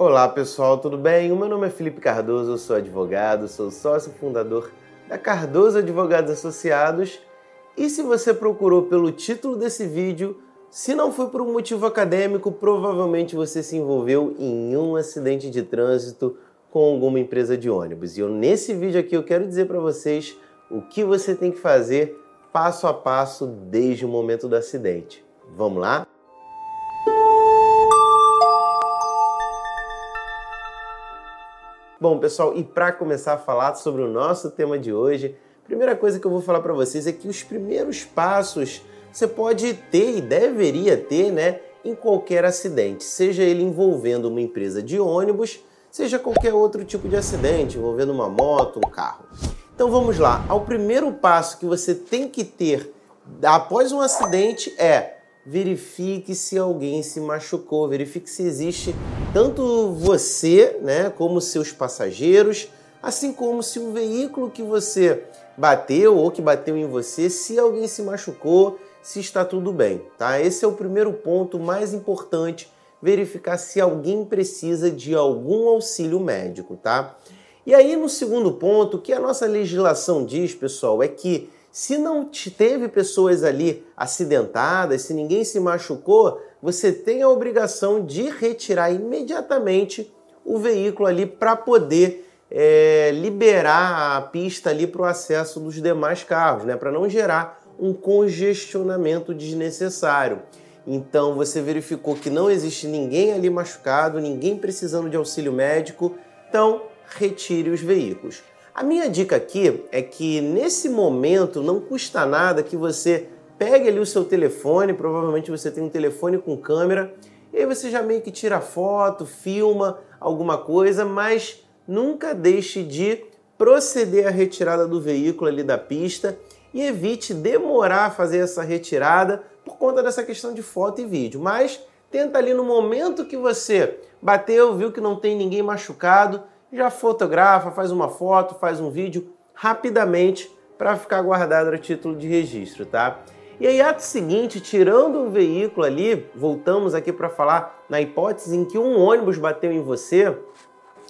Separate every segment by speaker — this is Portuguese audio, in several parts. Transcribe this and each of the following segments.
Speaker 1: Olá pessoal, tudo bem? O meu nome é Felipe Cardoso, eu sou advogado, sou sócio fundador da Cardoso Advogados Associados. E se você procurou pelo título desse vídeo, se não foi por um motivo acadêmico, provavelmente você se envolveu em um acidente de trânsito com alguma empresa de ônibus. E eu, nesse vídeo aqui eu quero dizer para vocês o que você tem que fazer passo a passo desde o momento do acidente. Vamos lá? Bom, pessoal, e para começar a falar sobre o nosso tema de hoje, a primeira coisa que eu vou falar para vocês é que os primeiros passos você pode ter e deveria ter, né, em qualquer acidente, seja ele envolvendo uma empresa de ônibus, seja qualquer outro tipo de acidente envolvendo uma moto, um carro. Então vamos lá. O primeiro passo que você tem que ter após um acidente é verifique se alguém se machucou, verifique se existe tanto você, né, como seus passageiros, assim como se o veículo que você bateu ou que bateu em você, se alguém se machucou, se está tudo bem, tá? Esse é o primeiro ponto mais importante, verificar se alguém precisa de algum auxílio médico, tá? E aí no segundo ponto, o que a nossa legislação diz, pessoal, é que se não teve pessoas ali acidentadas, se ninguém se machucou, você tem a obrigação de retirar imediatamente o veículo ali para poder é, liberar a pista ali para o acesso dos demais carros, né? Para não gerar um congestionamento desnecessário. Então você verificou que não existe ninguém ali machucado, ninguém precisando de auxílio médico, então retire os veículos. A minha dica aqui é que nesse momento não custa nada que você pegue ali o seu telefone, provavelmente você tem um telefone com câmera, e aí você já meio que tira foto, filma alguma coisa, mas nunca deixe de proceder à retirada do veículo ali da pista e evite demorar a fazer essa retirada por conta dessa questão de foto e vídeo. Mas tenta ali no momento que você bateu, viu que não tem ninguém machucado, já fotografa, faz uma foto, faz um vídeo rapidamente para ficar guardado a título de registro, tá? E aí, ato seguinte, tirando o veículo ali, voltamos aqui para falar na hipótese em que um ônibus bateu em você,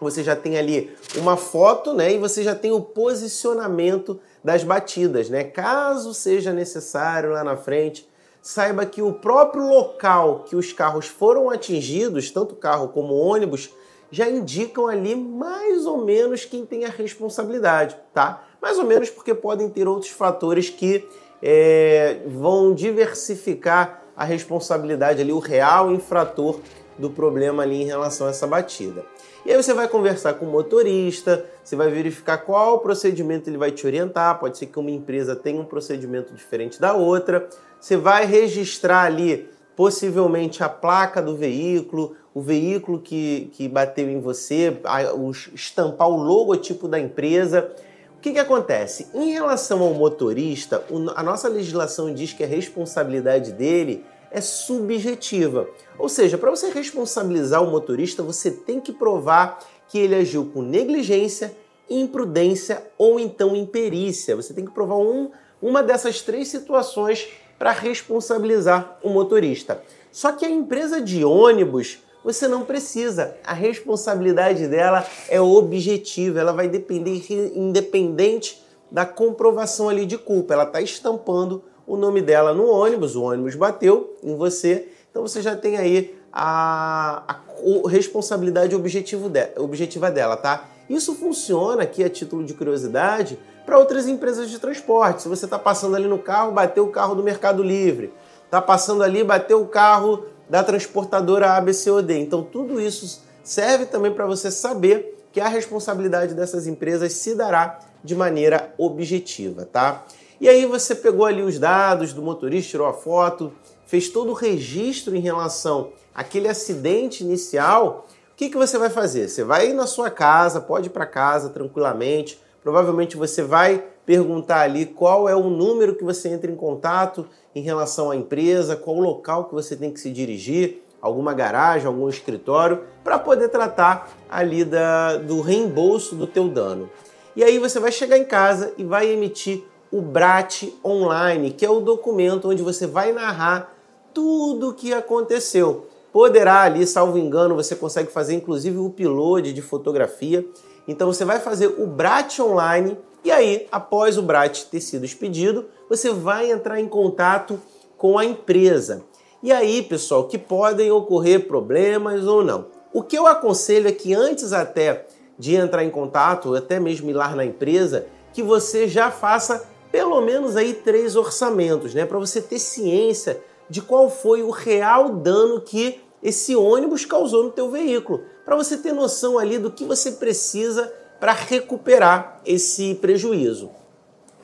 Speaker 1: você já tem ali uma foto, né? E você já tem o posicionamento das batidas, né? Caso seja necessário lá na frente, saiba que o próprio local que os carros foram atingidos, tanto carro como ônibus, já indicam ali mais ou menos quem tem a responsabilidade, tá? Mais ou menos porque podem ter outros fatores que é, vão diversificar a responsabilidade ali, o real infrator do problema ali em relação a essa batida. E aí você vai conversar com o motorista, você vai verificar qual procedimento ele vai te orientar. Pode ser que uma empresa tenha um procedimento diferente da outra. Você vai registrar ali possivelmente a placa do veículo, o veículo que, que bateu em você, a, o, estampar o logotipo da empresa. O que, que acontece? Em relação ao motorista, a nossa legislação diz que a responsabilidade dele é subjetiva. Ou seja, para você responsabilizar o motorista, você tem que provar que ele agiu com negligência, imprudência ou então imperícia. Você tem que provar um, uma dessas três situações para responsabilizar o motorista. Só que a empresa de ônibus, você não precisa. A responsabilidade dela é objetiva, ela vai depender independente da comprovação ali de culpa. Ela está estampando o nome dela no ônibus, o ônibus bateu em você, então você já tem aí a, a responsabilidade objetivo de, objetiva dela, tá? Isso funciona aqui a título de curiosidade para outras empresas de transporte. Se você está passando ali no carro, bateu o carro do Mercado Livre, está passando ali, bateu o carro da transportadora ABCOD. Então tudo isso serve também para você saber que a responsabilidade dessas empresas se dará de maneira objetiva, tá? E aí você pegou ali os dados do motorista, tirou a foto, fez todo o registro em relação àquele acidente inicial. O que, que você vai fazer? Você vai ir na sua casa, pode ir para casa tranquilamente. Provavelmente você vai perguntar ali qual é o número que você entra em contato em relação à empresa, qual o local que você tem que se dirigir, alguma garagem, algum escritório, para poder tratar ali da, do reembolso do teu dano. E aí você vai chegar em casa e vai emitir o BRAT Online, que é o documento onde você vai narrar tudo o que aconteceu. poderá ali, salvo engano, você consegue fazer inclusive o upload de fotografia. Então você vai fazer o BRAT online e aí, após o BRAT ter sido expedido, você vai entrar em contato com a empresa. E aí, pessoal, que podem ocorrer problemas ou não. O que eu aconselho é que antes até de entrar em contato, até mesmo ir lá na empresa, que você já faça pelo menos aí três orçamentos, né, para você ter ciência de qual foi o real dano que esse ônibus causou no teu veículo, para você ter noção ali do que você precisa para recuperar esse prejuízo.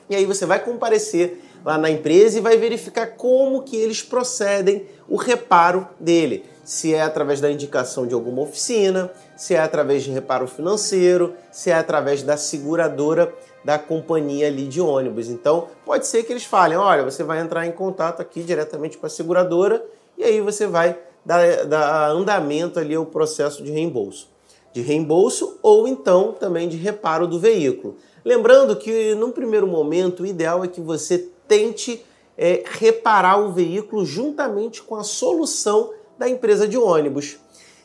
Speaker 1: E aí você vai comparecer lá na empresa e vai verificar como que eles procedem o reparo dele. Se é através da indicação de alguma oficina, se é através de reparo financeiro, se é através da seguradora da companhia ali de ônibus. Então, pode ser que eles falem, olha, você vai entrar em contato aqui diretamente com a seguradora e aí você vai dar andamento ali ao processo de reembolso. De reembolso ou então também de reparo do veículo. Lembrando que, num primeiro momento, o ideal é que você tente é, reparar o veículo juntamente com a solução da empresa de ônibus.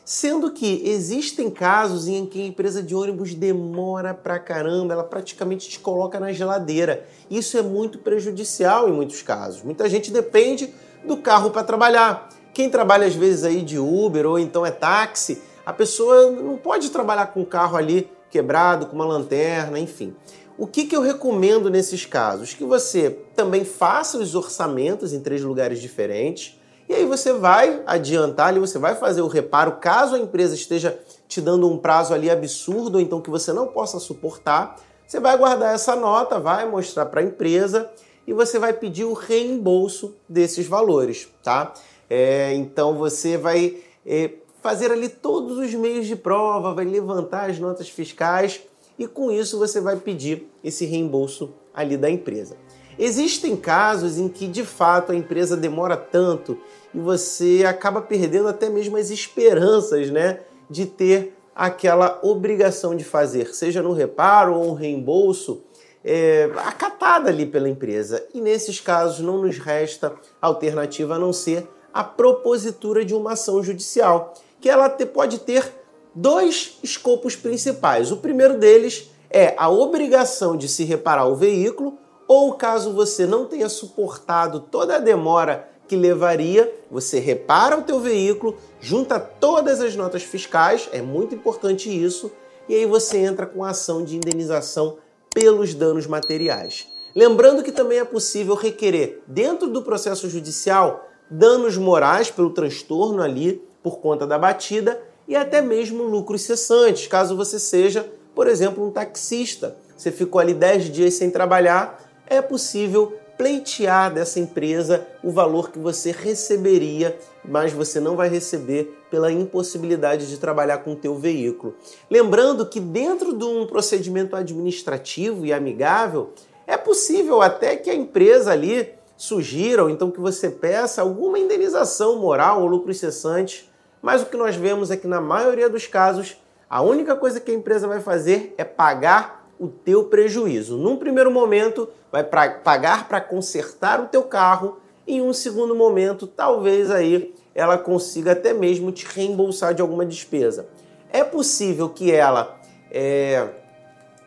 Speaker 1: Sendo que existem casos em que a empresa de ônibus demora pra caramba, ela praticamente te coloca na geladeira. Isso é muito prejudicial em muitos casos. Muita gente depende do carro para trabalhar. Quem trabalha às vezes aí de Uber ou então é táxi, a pessoa não pode trabalhar com o carro ali quebrado, com uma lanterna, enfim. O que, que eu recomendo nesses casos? Que você também faça os orçamentos em três lugares diferentes. E aí você vai adiantar ali, você vai fazer o reparo caso a empresa esteja te dando um prazo ali absurdo, ou então que você não possa suportar. Você vai guardar essa nota, vai mostrar para a empresa e você vai pedir o reembolso desses valores, tá? É, então você vai é, fazer ali todos os meios de prova, vai levantar as notas fiscais e com isso você vai pedir esse reembolso ali da empresa. Existem casos em que de fato a empresa demora tanto e você acaba perdendo até mesmo as esperanças, né, de ter aquela obrigação de fazer, seja no reparo ou um reembolso, é, acatada ali pela empresa. E nesses casos não nos resta alternativa a não ser a propositura de uma ação judicial, que ela pode ter dois escopos principais. O primeiro deles é a obrigação de se reparar o veículo, ou caso você não tenha suportado toda a demora que levaria, você repara o teu veículo, junta todas as notas fiscais, é muito importante isso, e aí você entra com a ação de indenização pelos danos materiais. Lembrando que também é possível requerer, dentro do processo judicial, danos morais pelo transtorno ali por conta da batida e até mesmo lucros cessantes, caso você seja, por exemplo, um taxista. Você ficou ali 10 dias sem trabalhar, é possível pleitear dessa empresa o valor que você receberia, mas você não vai receber pela impossibilidade de trabalhar com o teu veículo. Lembrando que dentro de um procedimento administrativo e amigável, é possível até que a empresa ali sugira ou então que você peça alguma indenização moral ou lucro cessante mas o que nós vemos é que na maioria dos casos, a única coisa que a empresa vai fazer é pagar o teu prejuízo. Num primeiro momento, vai pra, pagar para consertar o teu carro, em um segundo momento, talvez aí ela consiga até mesmo te reembolsar de alguma despesa. É possível que ela é,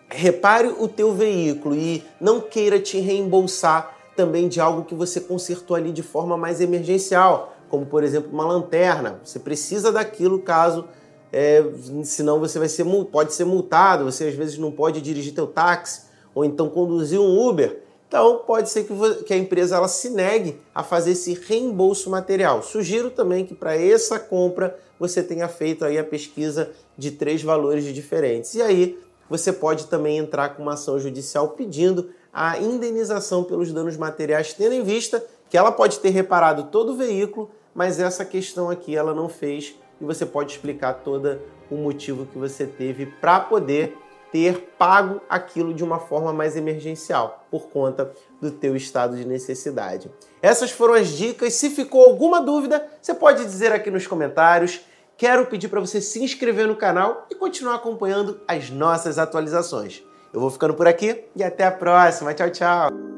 Speaker 1: repare o teu veículo e não queira te reembolsar também de algo que você consertou ali de forma mais emergencial como por exemplo uma lanterna. Você precisa daquilo caso, é, senão você vai ser pode ser multado. Você às vezes não pode dirigir teu táxi ou então conduzir um Uber. Então pode ser que, que a empresa ela se negue a fazer esse reembolso material. Sugiro também que para essa compra você tenha feito aí a pesquisa de três valores diferentes. E aí você pode também entrar com uma ação judicial pedindo a indenização pelos danos materiais, tendo em vista que ela pode ter reparado todo o veículo, mas essa questão aqui ela não fez e você pode explicar todo o motivo que você teve para poder ter pago aquilo de uma forma mais emergencial por conta do teu estado de necessidade. Essas foram as dicas. Se ficou alguma dúvida, você pode dizer aqui nos comentários. Quero pedir para você se inscrever no canal e continuar acompanhando as nossas atualizações. Eu vou ficando por aqui e até a próxima. Tchau, tchau.